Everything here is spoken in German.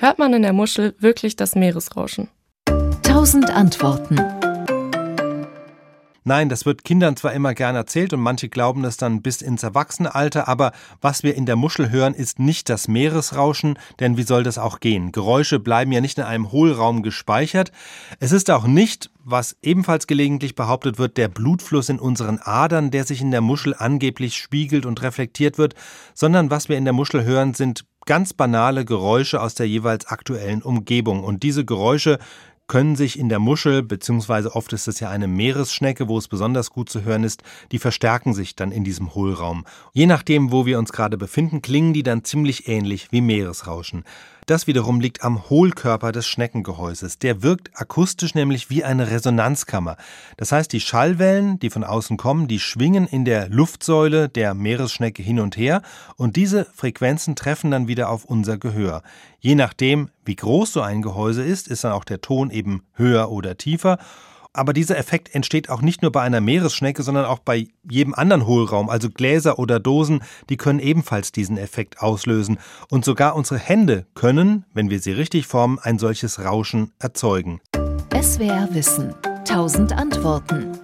Hört man in der Muschel wirklich das Meeresrauschen? Tausend Antworten. Nein, das wird Kindern zwar immer gern erzählt und manche glauben es dann bis ins Erwachsenenalter, aber was wir in der Muschel hören, ist nicht das Meeresrauschen, denn wie soll das auch gehen? Geräusche bleiben ja nicht in einem Hohlraum gespeichert. Es ist auch nicht, was ebenfalls gelegentlich behauptet wird, der Blutfluss in unseren Adern, der sich in der Muschel angeblich spiegelt und reflektiert wird, sondern was wir in der Muschel hören, sind ganz banale Geräusche aus der jeweils aktuellen Umgebung. Und diese Geräusche können sich in der Muschel, beziehungsweise oft ist es ja eine Meeresschnecke, wo es besonders gut zu hören ist, die verstärken sich dann in diesem Hohlraum. Je nachdem, wo wir uns gerade befinden, klingen die dann ziemlich ähnlich wie Meeresrauschen. Das wiederum liegt am Hohlkörper des Schneckengehäuses. Der wirkt akustisch nämlich wie eine Resonanzkammer. Das heißt, die Schallwellen, die von außen kommen, die schwingen in der Luftsäule der Meeresschnecke hin und her und diese Frequenzen treffen dann wieder auf unser Gehör. Je nachdem, wie groß so ein Gehäuse ist, ist dann auch der Ton eben höher oder tiefer aber dieser Effekt entsteht auch nicht nur bei einer Meeresschnecke, sondern auch bei jedem anderen Hohlraum, also Gläser oder Dosen, die können ebenfalls diesen Effekt auslösen. Und sogar unsere Hände können, wenn wir sie richtig formen, ein solches Rauschen erzeugen. SWR Wissen. Tausend Antworten.